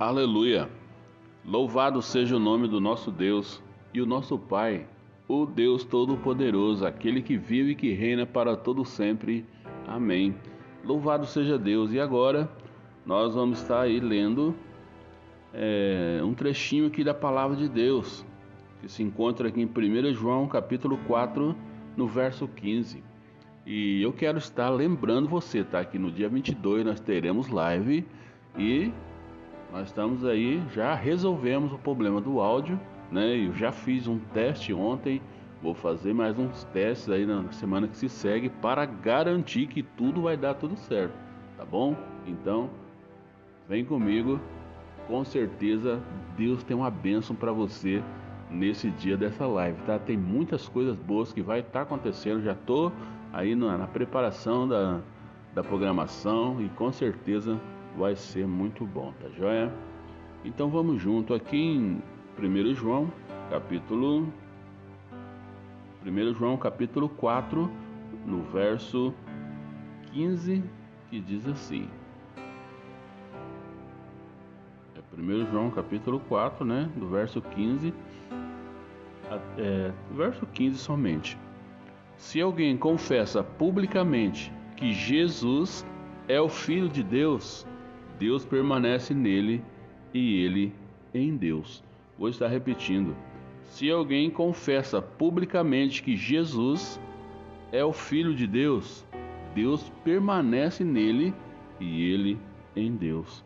Aleluia! Louvado seja o nome do nosso Deus e o nosso Pai, o Deus Todo-Poderoso, aquele que vive e que reina para todo sempre. Amém. Louvado seja Deus. E agora nós vamos estar aí lendo é, um trechinho aqui da palavra de Deus, que se encontra aqui em 1 João capítulo 4, no verso 15. E eu quero estar lembrando você, tá? Que no dia 22 nós teremos live e nós estamos aí, já resolvemos o problema do áudio, né? Eu já fiz um teste ontem, vou fazer mais uns testes aí na semana que se segue para garantir que tudo vai dar tudo certo, tá bom? Então, vem comigo, com certeza Deus tem uma bênção para você nesse dia dessa live, tá? Tem muitas coisas boas que vai estar tá acontecendo, já tô aí na, na preparação da, da programação e com certeza vai ser muito bom, tá joia? Então vamos junto aqui em 1 João, capítulo 1 João capítulo 4, no verso 15, que diz assim. É 1 João capítulo 4, né, do verso 15 é, verso 15 somente. Se alguém confessa publicamente que Jesus é o Filho de Deus, Deus permanece nele e ele em Deus. Vou estar repetindo. Se alguém confessa publicamente que Jesus é o Filho de Deus, Deus permanece nele e ele em Deus.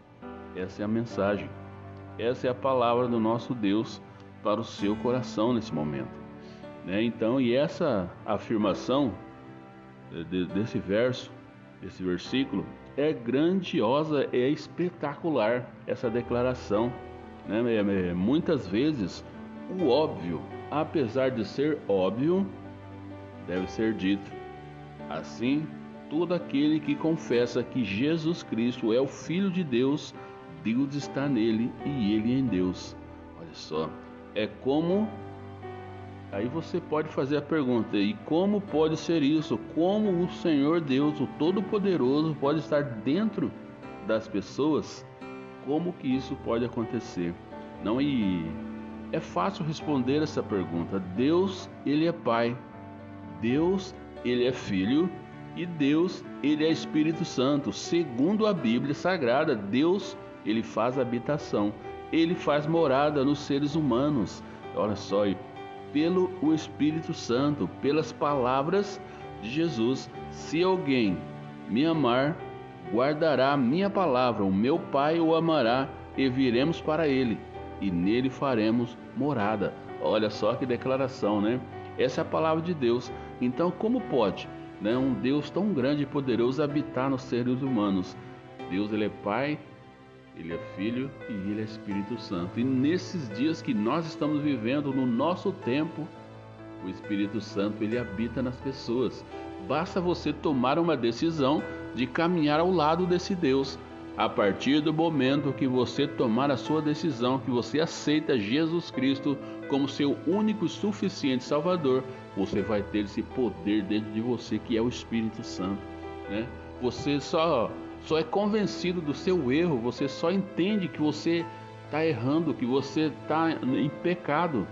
Essa é a mensagem. Essa é a palavra do nosso Deus para o seu coração nesse momento. Né? Então, e essa afirmação desse verso, desse versículo, é grandiosa, é espetacular essa declaração. Né? Muitas vezes o óbvio, apesar de ser óbvio, deve ser dito. Assim, todo aquele que confessa que Jesus Cristo é o Filho de Deus, Deus está nele e ele em Deus. Olha só, é como Aí você pode fazer a pergunta: e como pode ser isso? Como o Senhor Deus, o Todo-Poderoso, pode estar dentro das pessoas? Como que isso pode acontecer? Não e é fácil responder essa pergunta. Deus, ele é Pai. Deus, ele é Filho e Deus, ele é Espírito Santo. Segundo a Bíblia Sagrada, Deus, ele faz habitação. Ele faz morada nos seres humanos. Olha só, pelo o Espírito Santo, pelas palavras de Jesus. Se alguém me amar, guardará minha palavra, o meu Pai o amará e viremos para ele, e nele faremos morada. Olha só que declaração, né? Essa é a palavra de Deus. Então, como pode né, um Deus tão grande e poderoso habitar nos seres humanos? Deus ele é Pai, ele é Filho e Ele é Espírito Santo. E nesses dias que nós estamos vivendo, no nosso tempo, o Espírito Santo ele habita nas pessoas. Basta você tomar uma decisão de caminhar ao lado desse Deus. A partir do momento que você tomar a sua decisão, que você aceita Jesus Cristo como seu único e suficiente Salvador, você vai ter esse poder dentro de você que é o Espírito Santo, né? Você só só é convencido do seu erro, você só entende que você está errando, que você está em pecado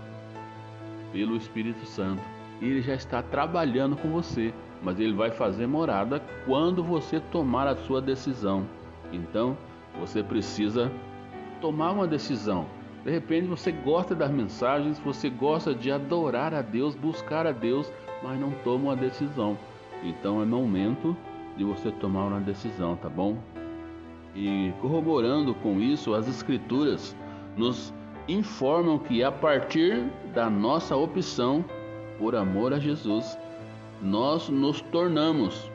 pelo Espírito Santo. Ele já está trabalhando com você, mas ele vai fazer morada quando você tomar a sua decisão. Então, você precisa tomar uma decisão. De repente você gosta das mensagens, você gosta de adorar a Deus, buscar a Deus, mas não toma uma decisão. Então é momento de você tomar uma decisão, tá bom? E corroborando com isso, as escrituras nos informam que a partir da nossa opção por amor a Jesus, nós nos tornamos,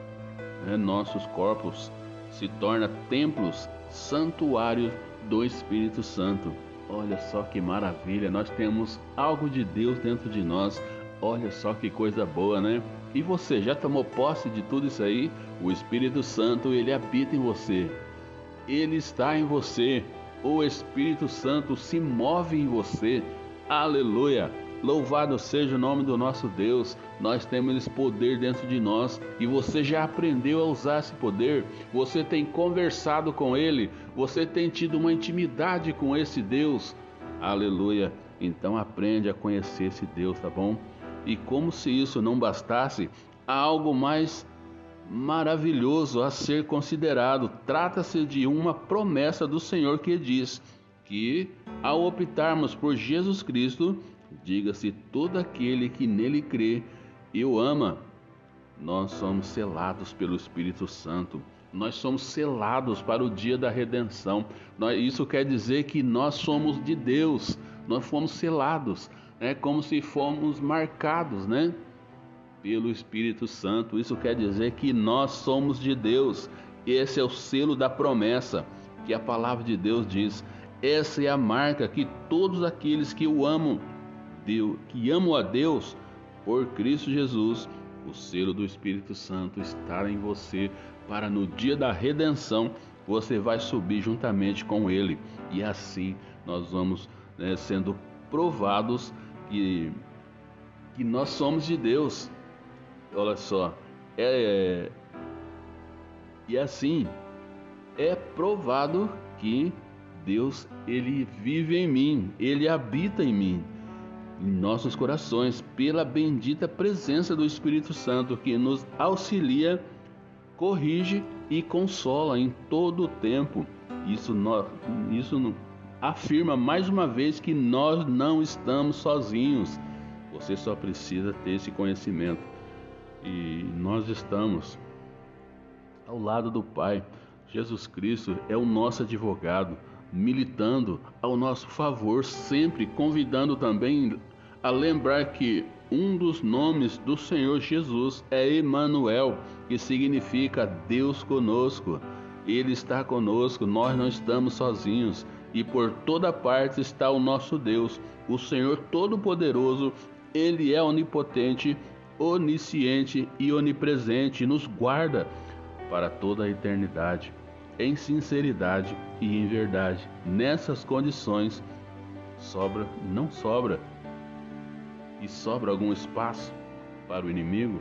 né, nossos corpos se tornam templos, santuários do Espírito Santo. Olha só que maravilha, nós temos algo de Deus dentro de nós. Olha só que coisa boa, né? E você já tomou posse de tudo isso aí? O Espírito Santo, ele habita em você. Ele está em você. O Espírito Santo se move em você. Aleluia! Louvado seja o nome do nosso Deus. Nós temos esse poder dentro de nós e você já aprendeu a usar esse poder. Você tem conversado com ele, Você tem tido uma intimidade com esse Deus? Aleluia. Então aprende a conhecer esse Deus, tá bom? E como se isso não bastasse, há algo mais maravilhoso a ser considerado. Trata-se de uma promessa do Senhor que diz que, ao optarmos por Jesus Cristo, diga-se todo aquele que nele crê e o ama, nós somos selados pelo Espírito Santo. Nós somos selados para o dia da redenção. Isso quer dizer que nós somos de Deus. Nós fomos selados, é como se fomos marcados, né? Pelo Espírito Santo. Isso quer dizer que nós somos de Deus. Esse é o selo da promessa que a palavra de Deus diz. Essa é a marca que todos aqueles que o amam, que amam a Deus por Cristo Jesus, o selo do Espírito Santo estará em você para no dia da redenção você vai subir juntamente com Ele e assim nós vamos né, sendo provados que, que nós somos de Deus. Olha só, é, e assim é provado que Deus ele vive em mim, ele habita em mim, em nossos corações, pela bendita presença do Espírito Santo que nos auxilia corrige e consola em todo o tempo. Isso, isso afirma mais uma vez que nós não estamos sozinhos. Você só precisa ter esse conhecimento. E nós estamos ao lado do Pai. Jesus Cristo é o nosso advogado, militando ao nosso favor, sempre convidando também a lembrar que um dos nomes do Senhor Jesus é Emanuel, que significa Deus conosco. Ele está conosco, nós não estamos sozinhos, e por toda parte está o nosso Deus, o Senhor Todo-Poderoso. Ele é onipotente, onisciente e onipresente, e nos guarda para toda a eternidade, em sinceridade e em verdade. Nessas condições, sobra, não sobra e sobra algum espaço para o inimigo?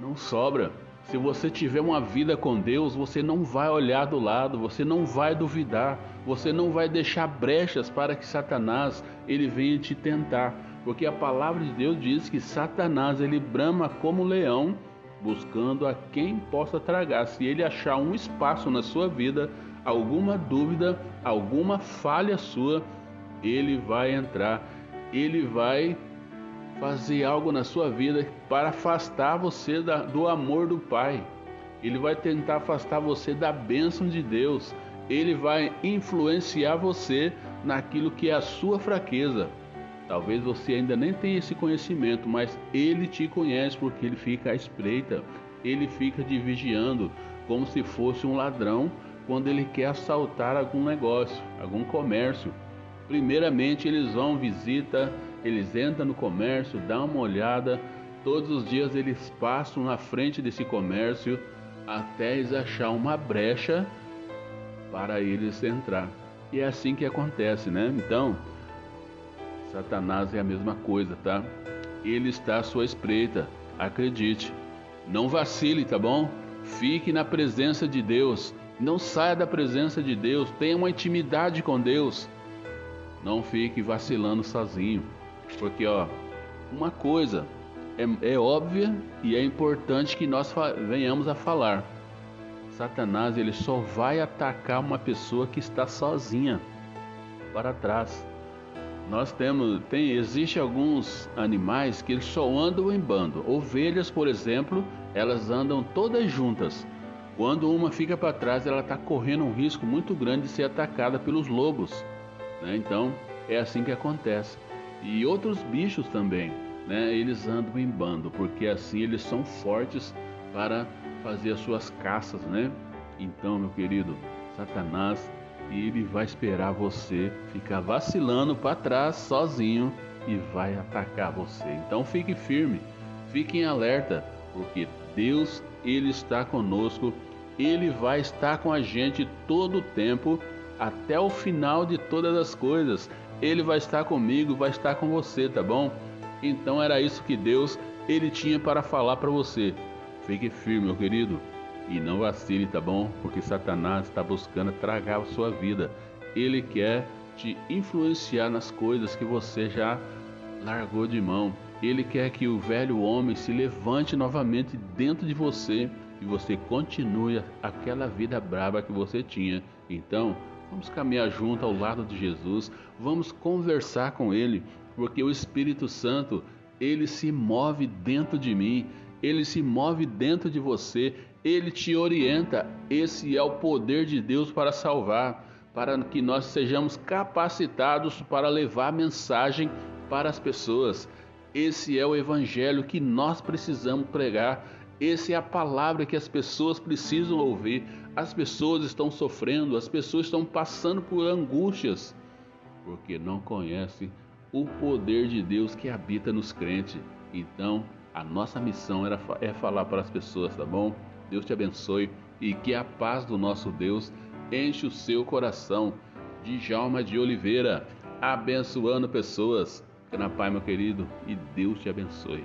Não sobra. Se você tiver uma vida com Deus, você não vai olhar do lado, você não vai duvidar, você não vai deixar brechas para que Satanás ele venha te tentar, porque a palavra de Deus diz que Satanás ele brama como leão, buscando a quem possa tragar. Se ele achar um espaço na sua vida, alguma dúvida, alguma falha sua, ele vai entrar, ele vai fazer algo na sua vida para afastar você da, do amor do Pai. Ele vai tentar afastar você da bênção de Deus. Ele vai influenciar você naquilo que é a sua fraqueza. Talvez você ainda nem tenha esse conhecimento, mas ele te conhece porque ele fica à espreita. Ele fica te vigiando como se fosse um ladrão quando ele quer assaltar algum negócio, algum comércio. Primeiramente, eles vão visita eles entram no comércio, dão uma olhada, todos os dias eles passam na frente desse comércio até eles achar uma brecha para eles entrar. E é assim que acontece, né? Então, Satanás é a mesma coisa, tá? Ele está à sua espreita, acredite. Não vacile, tá bom? Fique na presença de Deus. Não saia da presença de Deus. Tenha uma intimidade com Deus. Não fique vacilando sozinho. Porque, ó, uma coisa é, é óbvia e é importante que nós venhamos a falar. Satanás ele só vai atacar uma pessoa que está sozinha para trás. Nós temos, tem, existe alguns animais que eles só andam em bando. Ovelhas, por exemplo, elas andam todas juntas. Quando uma fica para trás, ela está correndo um risco muito grande de ser atacada pelos lobos. Né? Então, é assim que acontece e outros bichos também, né? Eles andam em bando, porque assim eles são fortes para fazer as suas caças, né? Então, meu querido, Satanás, ele vai esperar você ficar vacilando para trás sozinho e vai atacar você. Então, fique firme, fique em alerta, porque Deus, ele está conosco, ele vai estar com a gente todo o tempo até o final de todas as coisas. Ele vai estar comigo, vai estar com você, tá bom? Então era isso que Deus ele tinha para falar para você. Fique firme, meu querido, E não vacile, tá bom? Porque Satanás está buscando tragar a sua vida. Ele quer te influenciar nas coisas que você já largou de mão. Ele quer que o velho homem se levante novamente dentro de você e você continue aquela vida brava que você tinha. Então, vamos caminhar junto ao lado de Jesus, vamos conversar com ele, porque o Espírito Santo, ele se move dentro de mim, ele se move dentro de você, ele te orienta. Esse é o poder de Deus para salvar, para que nós sejamos capacitados para levar a mensagem para as pessoas. Esse é o evangelho que nós precisamos pregar. Essa é a palavra que as pessoas precisam ouvir. As pessoas estão sofrendo, as pessoas estão passando por angústias, porque não conhecem o poder de Deus que habita nos crentes. Então, a nossa missão era, é falar para as pessoas, tá bom? Deus te abençoe e que a paz do nosso Deus enche o seu coração. De Jalma de Oliveira, abençoando pessoas. Fica na paz, meu querido, e Deus te abençoe.